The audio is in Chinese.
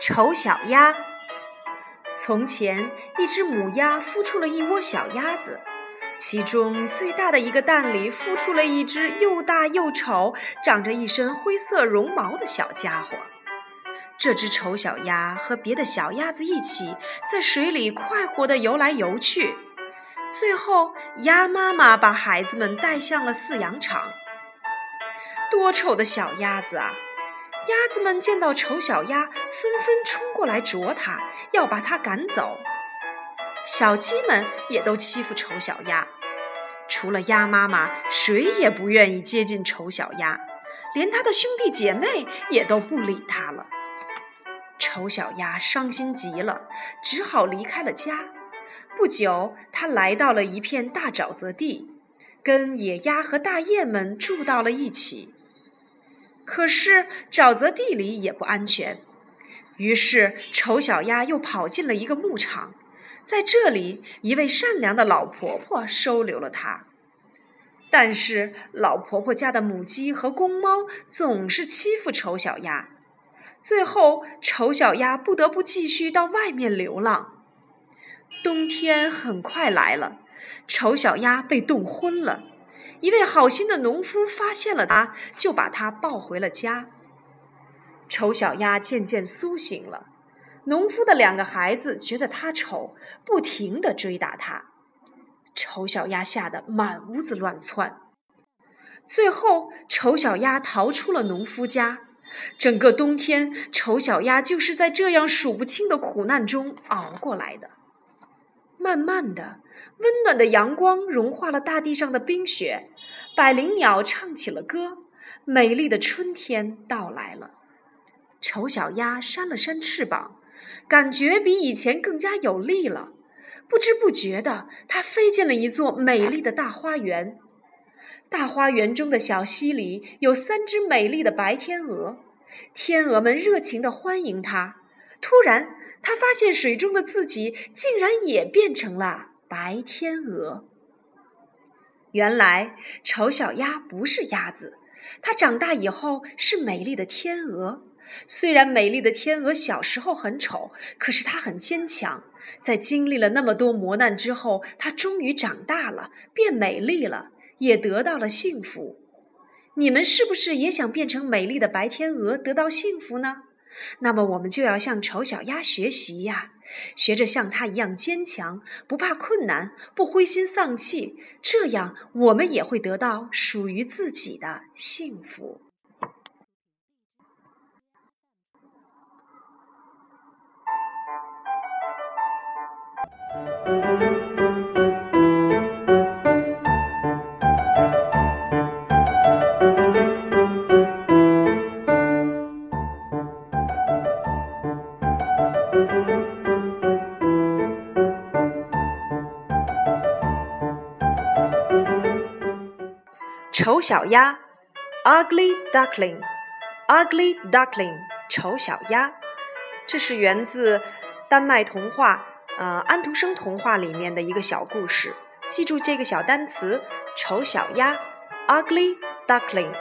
丑小鸭。从前，一只母鸭孵出了一窝小鸭子，其中最大的一个蛋里孵出了一只又大又丑、长着一身灰色绒毛的小家伙。这只丑小鸭和别的小鸭子一起在水里快活地游来游去。最后，鸭妈妈把孩子们带向了饲养场。多丑的小鸭子啊！鸭子们见到丑小鸭，纷纷冲过来啄它，要把它赶走。小鸡们也都欺负丑小鸭，除了鸭妈妈，谁也不愿意接近丑小鸭，连它的兄弟姐妹也都不理它了。丑小鸭伤心极了，只好离开了家。不久，它来到了一片大沼泽地，跟野鸭和大雁们住到了一起。可是沼泽地里也不安全，于是丑小鸭又跑进了一个牧场，在这里，一位善良的老婆婆收留了它。但是老婆婆家的母鸡和公猫总是欺负丑小鸭，最后丑小鸭不得不继续到外面流浪。冬天很快来了，丑小鸭被冻昏了。一位好心的农夫发现了它，就把它抱回了家。丑小鸭渐渐苏醒了，农夫的两个孩子觉得它丑，不停地追打它。丑小鸭吓得满屋子乱窜。最后，丑小鸭逃出了农夫家。整个冬天，丑小鸭就是在这样数不清的苦难中熬过来的。慢慢的。温暖的阳光融化了大地上的冰雪，百灵鸟唱起了歌，美丽的春天到来了。丑小鸭扇了扇翅膀，感觉比以前更加有力了。不知不觉的，它飞进了一座美丽的大花园。大花园中的小溪里有三只美丽的白天鹅，天鹅们热情地欢迎它。突然，它发现水中的自己竟然也变成了。白天鹅。原来丑小鸭不是鸭子，它长大以后是美丽的天鹅。虽然美丽的天鹅小时候很丑，可是它很坚强。在经历了那么多磨难之后，它终于长大了，变美丽了，也得到了幸福。你们是不是也想变成美丽的白天鹅，得到幸福呢？那么我们就要向丑小鸭学习呀！学着像他一样坚强，不怕困难，不灰心丧气，这样我们也会得到属于自己的幸福。丑小鸭，Ugly Duckling，Ugly Duckling，丑小鸭，这是源自丹麦童话，呃，安徒生童话里面的一个小故事。记住这个小单词，丑小鸭，Ugly Duckling。